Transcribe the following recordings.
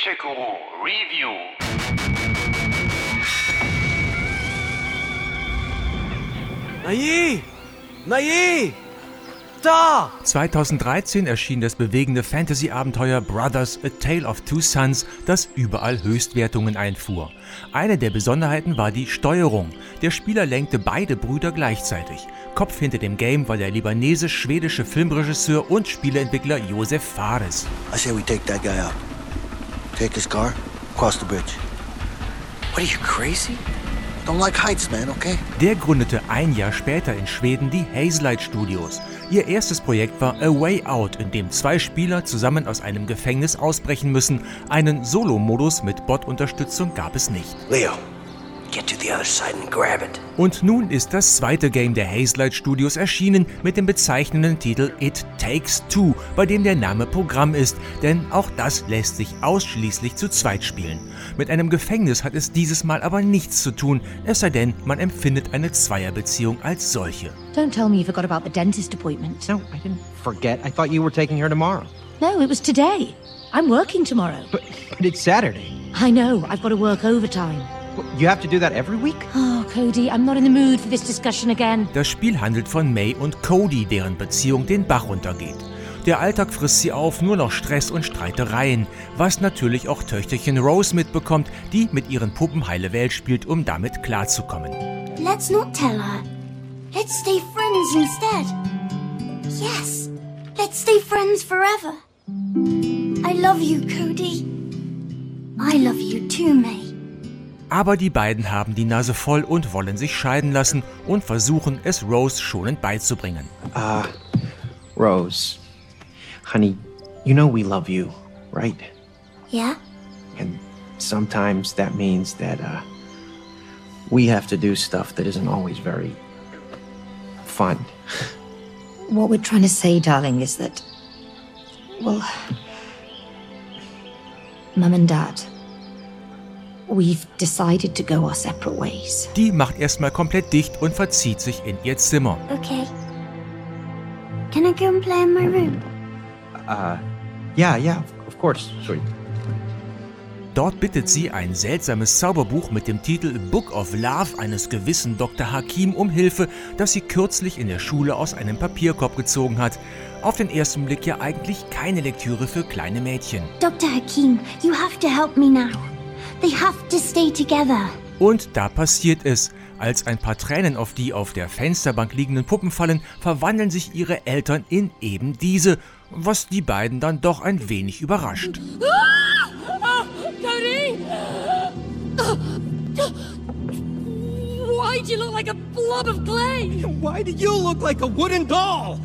Feature Guru Review. Na je! Na je! Da! 2013 erschien das bewegende Fantasy-Abenteuer Brothers A Tale of Two Sons, das überall Höchstwertungen einfuhr. Eine der Besonderheiten war die Steuerung. Der Spieler lenkte beide Brüder gleichzeitig. Kopf hinter dem Game war der libanesisch-schwedische Filmregisseur und Spieleentwickler Josef Fares. I say we take that guy out. Take his car, cross the bridge. What are you crazy? Don't like heights, man, okay? Der gründete ein Jahr später in Schweden die Hazelight Studios. Ihr erstes Projekt war A Way Out, in dem zwei Spieler zusammen aus einem Gefängnis ausbrechen müssen. Einen Solo-Modus mit Bot-Unterstützung gab es nicht. Leo, Und nun ist das zweite Game der Hazelight Studios erschienen mit dem bezeichnenden Titel It Takes Two, bei dem der Name Programm ist, denn auch das lässt sich ausschließlich zu zweit spielen. Mit einem Gefängnis hat es dieses Mal aber nichts zu tun, es sei denn, man empfindet eine Zweierbeziehung als solche. Don't tell me you forgot about the dentist appointment. No, I didn't forget. I thought you were taking her tomorrow. No, it was today. I'm working tomorrow. But, but it's Saturday. I know, I've got to work overtime. You have to do that every week? Oh, Cody, I'm not in the mood for this discussion again. Das Spiel handelt von May und Cody, deren Beziehung den Bach runtergeht. Der Alltag frisst sie auf, nur noch Stress und Streitereien, was natürlich auch Töchterchen Rose mitbekommt, die mit ihren Puppen heile Welt spielt, um damit klarzukommen. Let's not tell her. Let's stay friends instead. Yes, let's stay friends forever. I love you, Cody. I love you too, May. Aber die beiden haben die Nase voll und wollen sich scheiden lassen und versuchen, es Rose schonend beizubringen. Uh, Rose. Honey, you know we love you, right? Yeah? And sometimes that means that, uh, we have to do stuff that isn't always very fun. What we're trying to say, darling, is that. Well. Mum and Dad. We've decided to go our separate ways. Die macht erstmal komplett dicht und verzieht sich in ihr Zimmer. Okay. Can I go and play in my room? Uh, yeah, yeah, of course, sweetie. Dort bittet sie ein seltsames Zauberbuch mit dem Titel Book of Love eines gewissen Dr. Hakim um Hilfe, das sie kürzlich in der Schule aus einem Papierkorb gezogen hat. Auf den ersten Blick ja eigentlich keine Lektüre für kleine Mädchen. Dr. Hakim, you have to help me now. They have to stay together. Und da passiert es. Als ein paar Tränen auf die auf der Fensterbank liegenden Puppen fallen, verwandeln sich ihre Eltern in eben diese, was die beiden dann doch ein wenig überrascht. Cody! Why'd you look like a blob of clay? Why do you look like a wooden doll?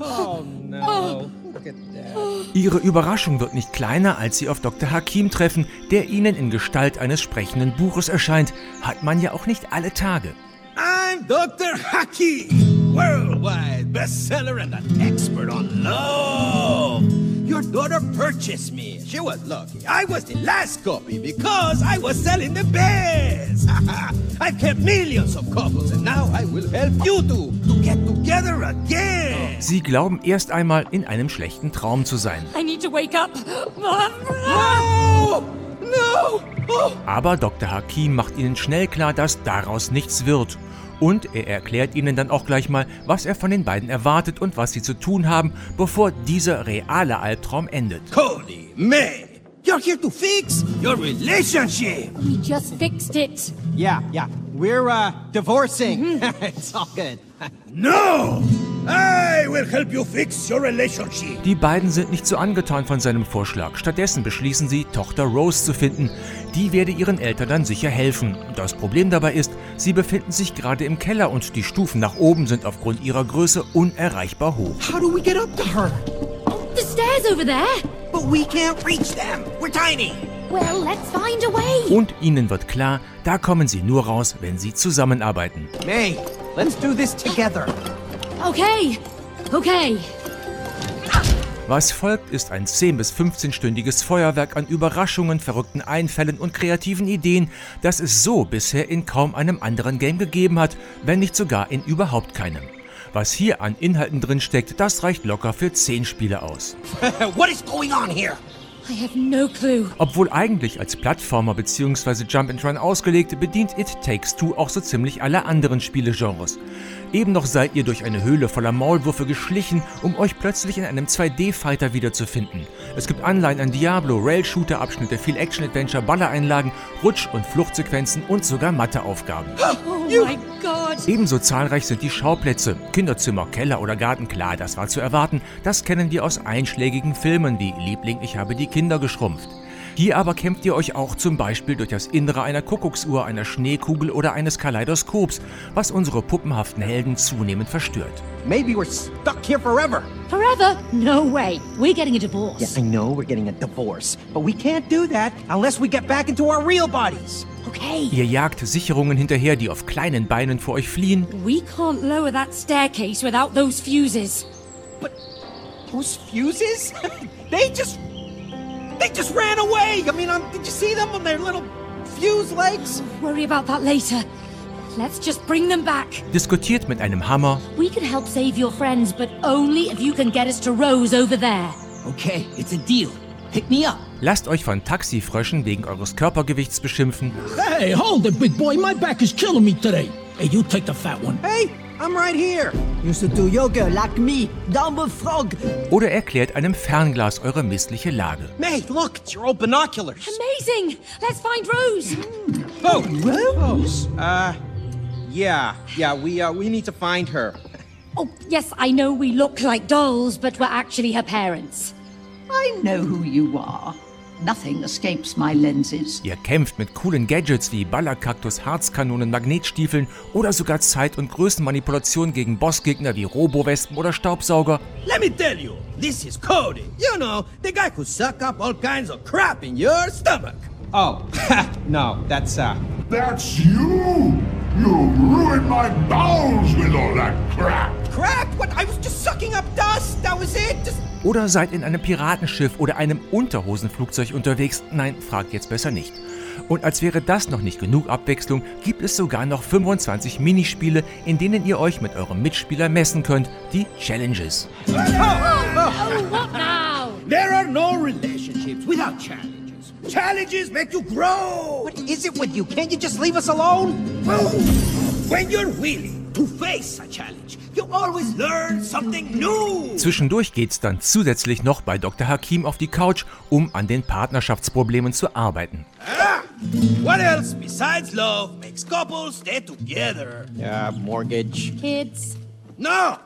Oh no. Ihre Überraschung wird nicht kleiner, als sie auf Dr. Hakim treffen, der ihnen in Gestalt eines sprechenden Buches erscheint. Hat man ja auch nicht alle Tage. I'm Dr. Haki, worldwide bestseller and an expert on love. Daughter purchased me. She was lucky. I was the last copy because I was selling the best. I've kept millions of couples and now I will help you two to get together again. Sie glauben erst einmal in einem schlechten Traum zu sein. I need to wake up. No! No! Oh. Aber Dr. Hakim macht ihnen schnell klar, dass daraus nichts wird. Und er erklärt ihnen dann auch gleich mal, was er von den beiden erwartet und was sie zu tun haben, bevor dieser reale Albtraum endet. Cody, May, you're here to fix your relationship. We just fixed it. Yeah, yeah. We're, uh, divorcing. it's all good. No! I will help you fix your relationship. Die beiden sind nicht so angetan von seinem Vorschlag. Stattdessen beschließen sie, Tochter Rose zu finden. Die werde ihren Eltern dann sicher helfen. Das Problem dabei ist, sie befinden sich gerade im Keller und die Stufen nach oben sind aufgrund ihrer Größe unerreichbar hoch. How do we get up to her? The stairs over there. But we can't reach them. We're tiny. Well, let's find a way. Und ihnen wird klar, da kommen sie nur raus, wenn sie zusammenarbeiten. May, let's do this together. Okay. Okay. Was folgt, ist ein 10- bis 15-stündiges Feuerwerk an Überraschungen, verrückten Einfällen und kreativen Ideen, das es so bisher in kaum einem anderen Game gegeben hat, wenn nicht sogar in überhaupt keinem. Was hier an Inhalten drin steckt, das reicht locker für 10 Spiele aus. what is going on here? I have no clue. Obwohl eigentlich als Plattformer bzw. Jump and Run ausgelegt, bedient It Takes Two auch so ziemlich alle anderen Spielegenres. Eben noch seid ihr durch eine Höhle voller Maulwürfe geschlichen, um euch plötzlich in einem 2D-Fighter wiederzufinden. Es gibt Anleihen an Diablo, Rail-Shooter-Abschnitte, viel Action-Adventure, Ballereinlagen, Rutsch- und Fluchtsequenzen und sogar Matheaufgaben. Oh my god. Ebenso zahlreich sind die Schauplätze. Kinderzimmer, Keller oder Garten, klar, das war zu erwarten. Das kennen wir aus einschlägigen Filmen wie Liebling, ich habe die Kinder geschrumpft. Hier aber kämpft ihr euch auch zum Beispiel durch das Innere einer Kuckucksuhr, einer Schneekugel oder eines Kaleidoskops, was unsere puppenhaften Helden zunehmend verstört. Maybe we're stuck here forever. Forever? No way. We're getting a divorce. Yeah, I know we're getting a divorce, but we can't do that unless we get back into our real bodies. Okay. Ihr jagt Sicherungen hinterher, die auf kleinen Beinen vor euch fliehen. We can't lower that staircase without those fuses. Those fuses? they just. They just ran away! I mean, um, did you see them on their little fuse legs? Worry about that later. Let's just bring them back. Diskutiert mit einem Hammer. We can help save your friends, but only if you can get us to Rose over there. Okay, it's a deal. Pick me up. Lasst euch von Taxifröschen wegen eures Körpergewichts beschimpfen. Hey, hold it, big boy. My back is killing me today. Hey, you take the fat one. Hey, I'm right here. Used to do yoga like me, dumb frog. Oder erklärt einem Fernglas eure missliche Lage. May, look, it's your old binoculars. Amazing! Let's find Rose. Oh, Rose? Uh, yeah, yeah, we, uh, we need to find her. Oh, yes, I know we look like dolls, but we're actually her parents. I know who you are. Nothing escapes my lenses. Ihr kämpft mit coolen Gadgets wie Ballerkaktus, Harzkanonen, Magnetstiefeln oder sogar Zeit- und Größenmanipulation gegen Bossgegner wie Robowespen oder Staubsauger. Let me tell you, this is Cody. You know, the guy who suck up all kinds of crap in your stomach. Oh, no, that's, uh. That's you! You ruined my bowels with all that crap! Crap? Oder seid in einem Piratenschiff oder einem Unterhosenflugzeug unterwegs? Nein, fragt jetzt besser nicht. Und als wäre das noch nicht genug Abwechslung, gibt es sogar noch 25 Minispiele, in denen ihr euch mit eurem Mitspieler messen könnt, die Challenges. Oh, what now? There are no relationships without challenges. Challenges make you grow. What is it with you? Can't you just leave us alone? When you're willing to face a challenge, you always learn something new. Zwischendurch geht's dann zusätzlich noch bei Dr. Hakim auf die Couch, um an den Partnerschaftsproblemen zu arbeiten. Ah, what else besides love makes couples stay together? Yeah, mortgage. Kids. No!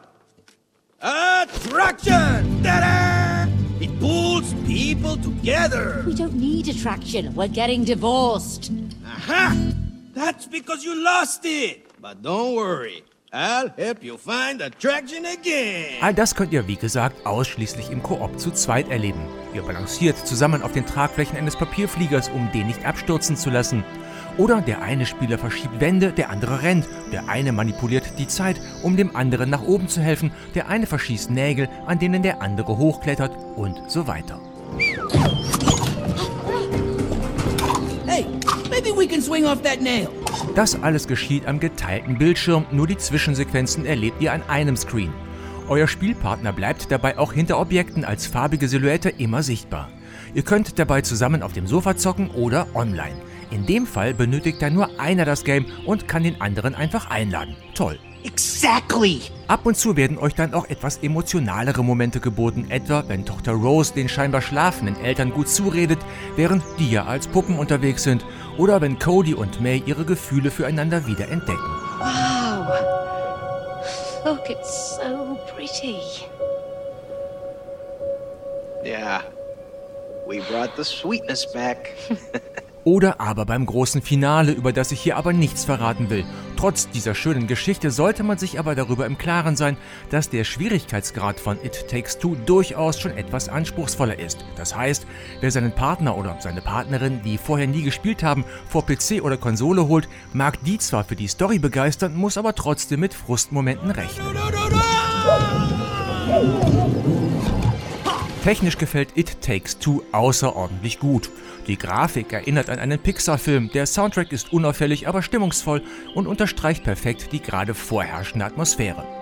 Attraction! Ta-da! It pulls people together. We don't need attraction. We're getting divorced. Aha! That's because you lost it. But don't worry. I'll help you find attraction again. All das könnt ihr, wie gesagt, ausschließlich im Koop zu zweit erleben. Ihr balanciert zusammen auf den Tragflächen eines Papierfliegers, um den nicht abstürzen zu lassen. Oder der eine Spieler verschiebt Wände, der andere rennt. Der eine manipuliert die Zeit, um dem anderen nach oben zu helfen. Der eine verschießt Nägel, an denen der andere hochklettert und so weiter. Hey, maybe we can swing off that nail. Das alles geschieht am geteilten Bildschirm, nur die Zwischensequenzen erlebt ihr an einem Screen. Euer Spielpartner bleibt dabei auch hinter Objekten als farbige Silhouette immer sichtbar. Ihr könnt dabei zusammen auf dem Sofa zocken oder online. In dem Fall benötigt dann nur einer das Game und kann den anderen einfach einladen. Toll. Exactly! Ab und zu werden euch dann auch etwas emotionalere Momente geboten, etwa wenn Tochter Rose den scheinbar schlafenden Eltern gut zuredet, während die ja als Puppen unterwegs sind, oder wenn Cody und May ihre Gefühle füreinander wieder entdecken. Wow. Look, it's so pretty. Yeah. We brought the sweetness back. Oder aber beim großen Finale, über das ich hier aber nichts verraten will. Trotz dieser schönen Geschichte sollte man sich aber darüber im Klaren sein, dass der Schwierigkeitsgrad von It Takes Two durchaus schon etwas anspruchsvoller ist. Das heißt, wer seinen Partner oder seine Partnerin, die vorher nie gespielt haben, vor PC oder Konsole holt, mag die zwar für die Story begeistern, muss aber trotzdem mit Frustmomenten rechnen. Technisch gefällt It Takes Two außerordentlich gut. Die Grafik erinnert an einen Pixar-Film, der Soundtrack ist unauffällig, aber stimmungsvoll und unterstreicht perfekt die gerade vorherrschende Atmosphäre.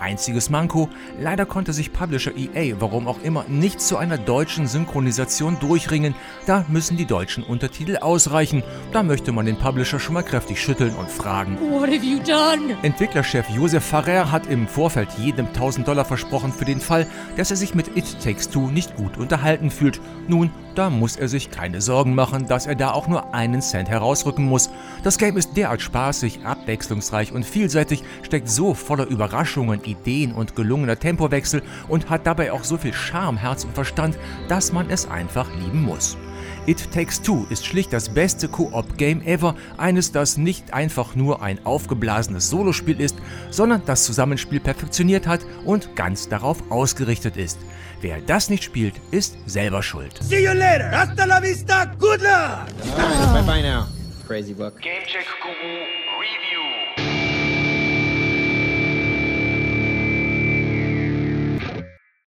Einziges Manko, leider konnte sich Publisher EA, warum auch immer, nicht zu einer deutschen Synchronisation durchringen. Da müssen die deutschen Untertitel ausreichen. Da möchte man den Publisher schon mal kräftig schütteln und fragen. What have you done? Entwicklerchef Josef Farrer hat im Vorfeld jedem 1000 Dollar versprochen für den Fall, dass er sich mit It Takes Two nicht gut unterhalten fühlt. Nun, da muss er sich keine Sorgen machen, dass er da auch nur einen Cent herausrücken muss. Das Game ist derart spaßig, abwechslungsreich und vielseitig, steckt so voller Überraschungen, Ideen und gelungener Tempowechsel und hat dabei auch so viel Charme, Herz und Verstand, dass man es einfach lieben muss. It Takes Two ist schlicht das beste Koop-Game ever, eines, das nicht einfach nur ein aufgeblasenes Solospiel ist, sondern das Zusammenspiel perfektioniert hat und ganz darauf ausgerichtet ist. Wer das nicht spielt, ist selber schuld. See you later. Hasta la vista. Good luck. Bye bye now, crazy book. Gamecheck Guru